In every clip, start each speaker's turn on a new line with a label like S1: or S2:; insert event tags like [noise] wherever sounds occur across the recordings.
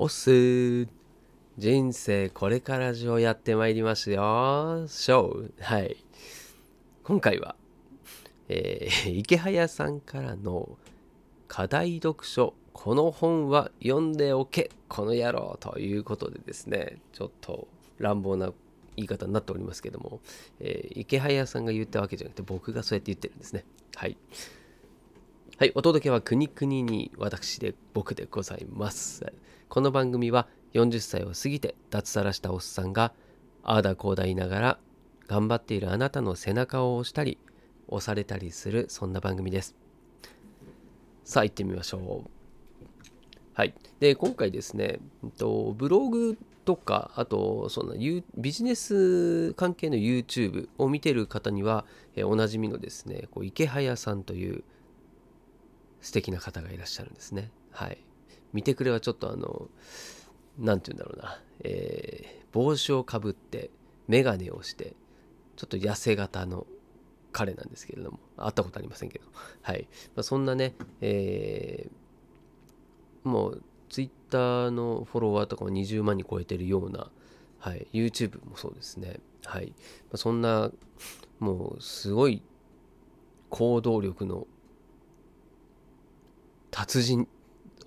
S1: おす人生これから上やってまいりますよ。ショー。はい。今回は、えー、[laughs] 池早さんからの課題読書、この本は読んでおけ、この野郎ということでですね、ちょっと乱暴な言い方になっておりますけども、えー、池早さんが言ったわけじゃなくて僕がそうやって言ってるんですね。はい。はい、お届けは国々に私で僕でございます。この番組は40歳を過ぎて脱サラしたおっさんがああだこうだ言いながら頑張っているあなたの背中を押したり押されたりするそんな番組です。さあ行ってみましょう。はい。で、今回ですね、とブログとか、あと、そのビジネス関係の YouTube を見てる方には、えおなじみのですね、こう池早さんという素敵な方がいらっしゃるんですね。はい。見てくれはちょっとあの、何て言うんだろうな、えー、帽子をかぶって眼鏡をしてちょっと痩せ型の彼なんですけれども。会ったことありませんけど。はい、まあ、そんなね、えー、もうツイッターのフォロワーとかも20万に超えてるような、はい、YouTube もそうですね。はい、まあ、そんなもうすごい行動力の達人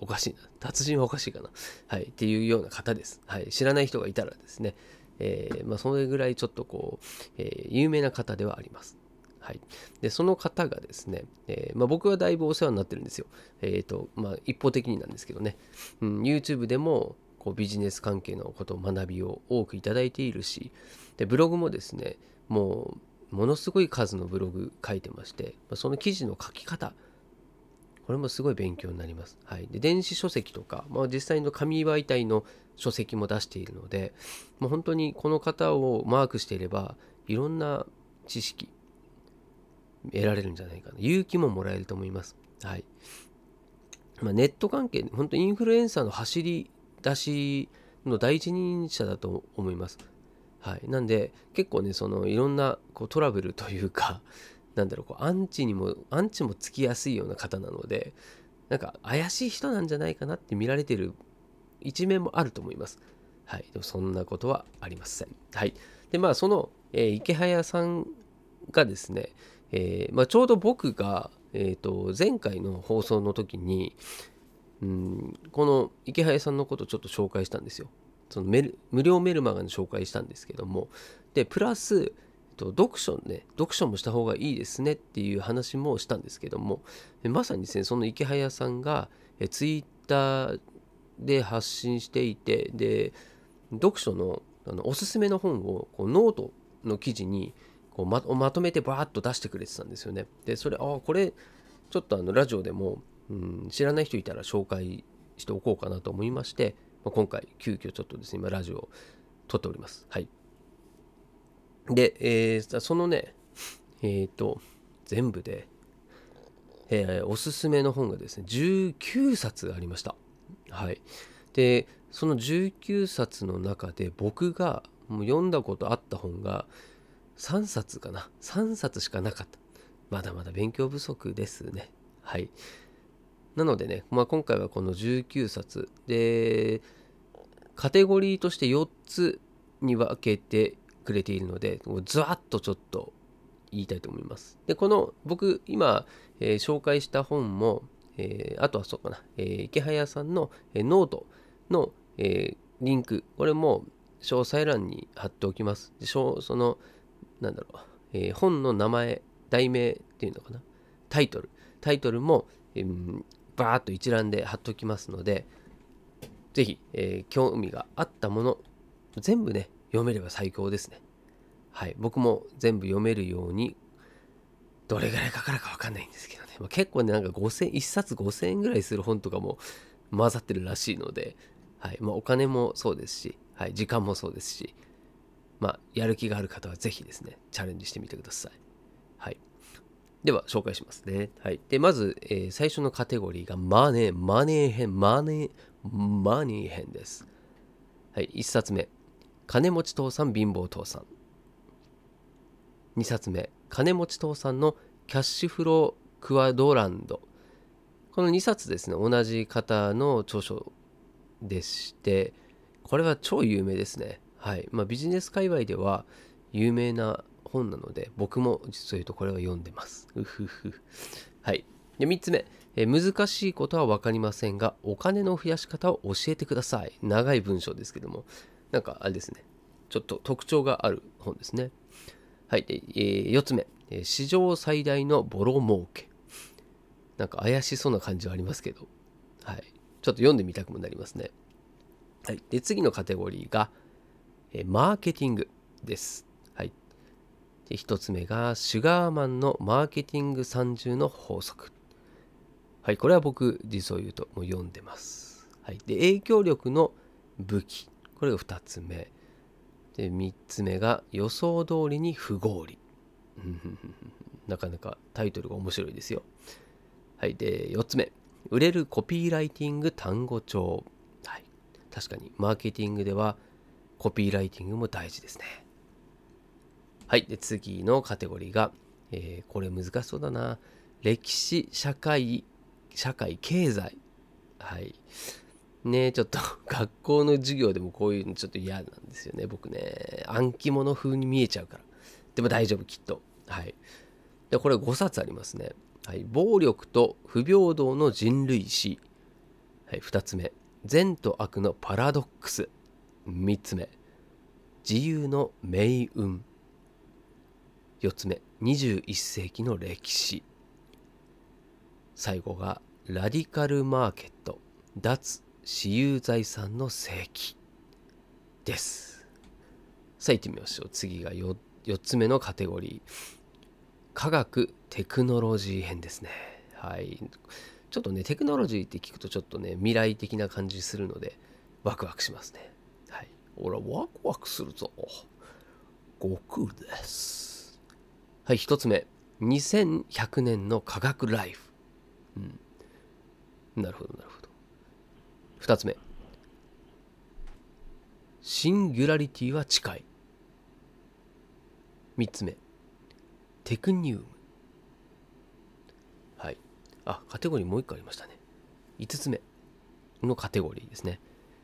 S1: おかしいな。達人はおかしいかな。はい。っていうような方です。はい。知らない人がいたらですね、えー、まあ、それぐらいちょっとこう、えー、有名な方ではあります。はい。で、その方がですね、えー、まあ、僕はだいぶお世話になってるんですよ。えっ、と、まあ、一方的になんですけどね、うん、YouTube でも、こうビジネス関係のことを学びを多くいただいているしでブログもですねもうものすごい数のブログ書いてましてその記事の書き方これもすごい勉強になります。はい、で電子書籍とか、まあ、実際の紙媒体の書籍も出しているので、もう本当にこの方をマークしていればいろんな知識得られるんじゃないかな勇気ももらえると思います。はいまあ、ネット関係本当インフルエンサーの走り出しの第一人者だと思います。はい、なんで結構ねそのいろんなこうトラブルというかなんだろうこうアンチにもアンチもつきやすいような方なのでなんか怪しい人なんじゃないかなって見られてる一面もあると思います。はい、でもそんなことはありません。はい、でまあその、えー、池早さんがですね、えーまあ、ちょうど僕が、えーと、前回の放送の時にうんこの池早さんのことをちょっと紹介したんですよ。そのメル無料メルマガの紹介したんですけどもでプラスと読書ね読書もした方がいいですねっていう話もしたんですけどもまさにですねその池早さんがえツイッターで発信していてで読書のあのおすすめの本をこうノートの記事にこうままとめてバーッと出してくれてたんですよね。でそれああこれちょっとあのラジオでも、うん、知らない人いたら紹介しておこうかなと思いまして、まあ、今回急遽ちょっとですね今ラジオを撮っております。はい。で、えー、そのね、えっ、ー、と、全部で、えー、おすすめの本がですね、19冊ありました。はい。で、その19冊の中で僕がもう読んだことあった本が3冊かな。3冊しかなかった。まだまだ勉強不足ですね。はい。なのでね、まあ、今回はこの19冊で、カテゴリーとして4つに分けてくれているので、ずわっとちょっと言いたいと思います。で、この僕今、えー、紹介した本も、えー、あとはそうかな、えー、池早さんの、えー、ノートの、えリンク、これも詳細欄に貼っておきます。でその、なんだろう、え本の名前、題名っていうのかな、タイトル、タイトルも、えー、バーっと一覧で貼っておきますので、ぜひ、え興味があったもの、全部ね、読めれば最高ですね。はい。僕も全部読めるように、どれぐらいかかるかわかんないんですけどね。まあ、結構ね、なんか5000、1冊5000円ぐらいする本とかも混ざってるらしいので、はい。まあ、お金もそうですし、はい。時間もそうですし、まあ、やる気がある方はぜひですね、チャレンジしてみてください。はい。では、紹介しますね。はい。で、まず、えー、最初のカテゴリーがマネー、マネー編、マネー、マニー編です。はい。1冊目。金持ち父さん貧乏父さん。2冊目金持ち父さんのキャッシュフロークワドランド。この2冊ですね同じ方の著書でしてこれは超有名ですね。はい。まあビジネス界隈では有名な本なので僕も実を言うとこれは読んでます。うふふ。はい。で3つ目え難しいことは分かりませんがお金の増やし方を教えてください。長い文章ですけども。なんかあれですね。ちょっと特徴がある本ですね。はい。で、えー、4つ目。史上最大のボロ儲け。なんか怪しそうな感じはありますけど。はい。ちょっと読んでみたくもなりますね。はい。で次のカテゴリーが、えマーケティングです。はい。で1つ目がシュガーマンのマーケティング30の法則。はい、これは僕、実を言うともう読んでます。はい、で影響力の武器。これが2つ目。で、3つ目が予想通りに不合理。[laughs] なかなかタイトルが面白いですよ。はい、で、4つ目。売れるコピーライティング単語帳。はい、確かに、マーケティングではコピーライティングも大事ですね。はい、で、次のカテゴリーが、えー、これ難しそうだな。歴史、社会、社会経済はいねちょっと [laughs] 学校の授業でもこういうのちょっと嫌なんですよね僕ね。暗記物風に見えちゃうから。でも大丈夫きっと。はい。でこれ5冊ありますね。はい。暴力と不平等の人類史。はい2つ目。善と悪のパラドックス。3つ目。自由の命運。4つ目。21世紀の歴史。最後がラディカルマーケット。脱私有財産の世紀です。さあ行ってみましょう。次が 4, 4つ目のカテゴリー。科学テクノロジー編ですね。はい。ちょっとねテクノロジーって聞くとちょっとね未来的な感じするのでワクワクしますね。はい。俺はワクワクするぞ。悟空です。はい1つ目。2100年の科学ライフ。うん。なるほどなるほど。2つ目。シンギュラリティは近い。3つ目。テクニウム。はい。あカテゴリーもう1個ありましたね。5つ目のカテゴリーですね。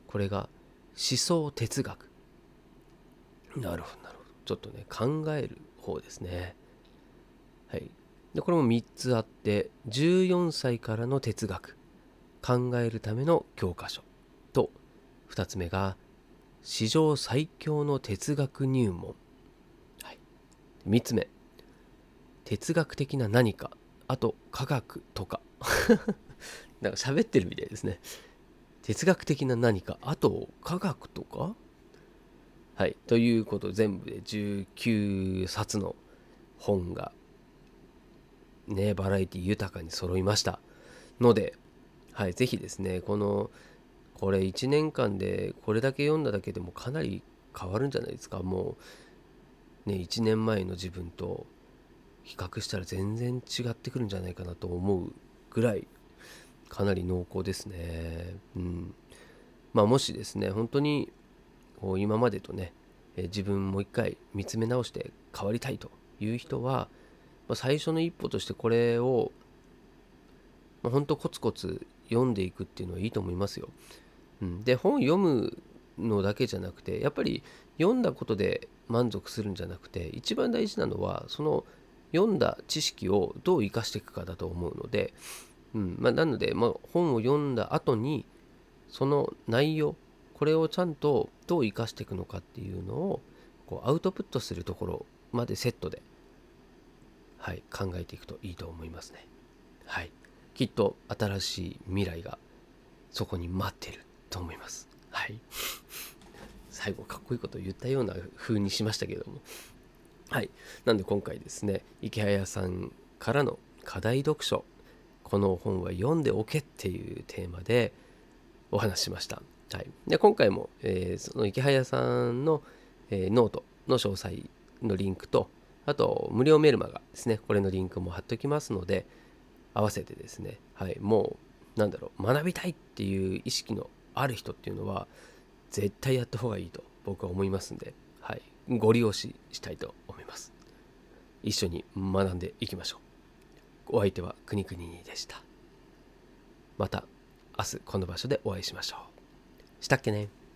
S1: これが思想哲学。なるほどなるほど。ちょっとね考える方ですね。はい。でこれも3つあって14歳からの哲学。考えるための教科書。と2つ目が史上最強の哲学入門、はい、3つ目。哲学的な何か。あと科学とか。[laughs] なんか喋ってるみたいですね。哲学的な何か。あと科学とか。はい。ということ全部で19冊の本がねバラエティ豊かに揃いました。のではい、ぜひですね、この、これ1年間でこれだけ読んだだけでもかなり変わるんじゃないですか。もう、ね、1年前の自分と比較したら全然違ってくるんじゃないかなと思うぐらい、かなり濃厚ですね。うん。まあ、もしですね、本当に、こう今までとね、自分もう一回見つめ直して変わりたいという人は、まあ、最初の一歩としてこれを、まあ、本当コツコツ読んでいくっていうのはいいと思いますよ。うん、で本読むのだけじゃなくてやっぱり読んだことで満足するんじゃなくて一番大事なのはその読んだ知識をどう生かしていくかだと思うので、うんまあ、なので、まあ、本を読んだ後にその内容これをちゃんとどう生かしていくのかっていうのをこうアウトプットするところまでセットで、はい、考えていくといいと思いますね。はい。きっと新しい未来がそこに待ってると思います。はい。[laughs] 最後かっこいいこと言ったような風にしましたけども。はい。なんで今回ですね、池早さんからの課題読書、この本は読んでおけっていうテーマでお話ししました。はい。で、今回も、えー、その池早さんの、えー、ノートの詳細のリンクと、あと無料メルマガですね、これのリンクも貼っておきますので、合わせてですね、はい、もうなんだろう学びたいっていう意識のある人っていうのは絶対やった方がいいと僕は思いますんで、はい、ご利用ししたいと思います。一緒に学んでいきましょう。お相手はくにくにでした。また明日この場所でお会いしましょう。したっけね。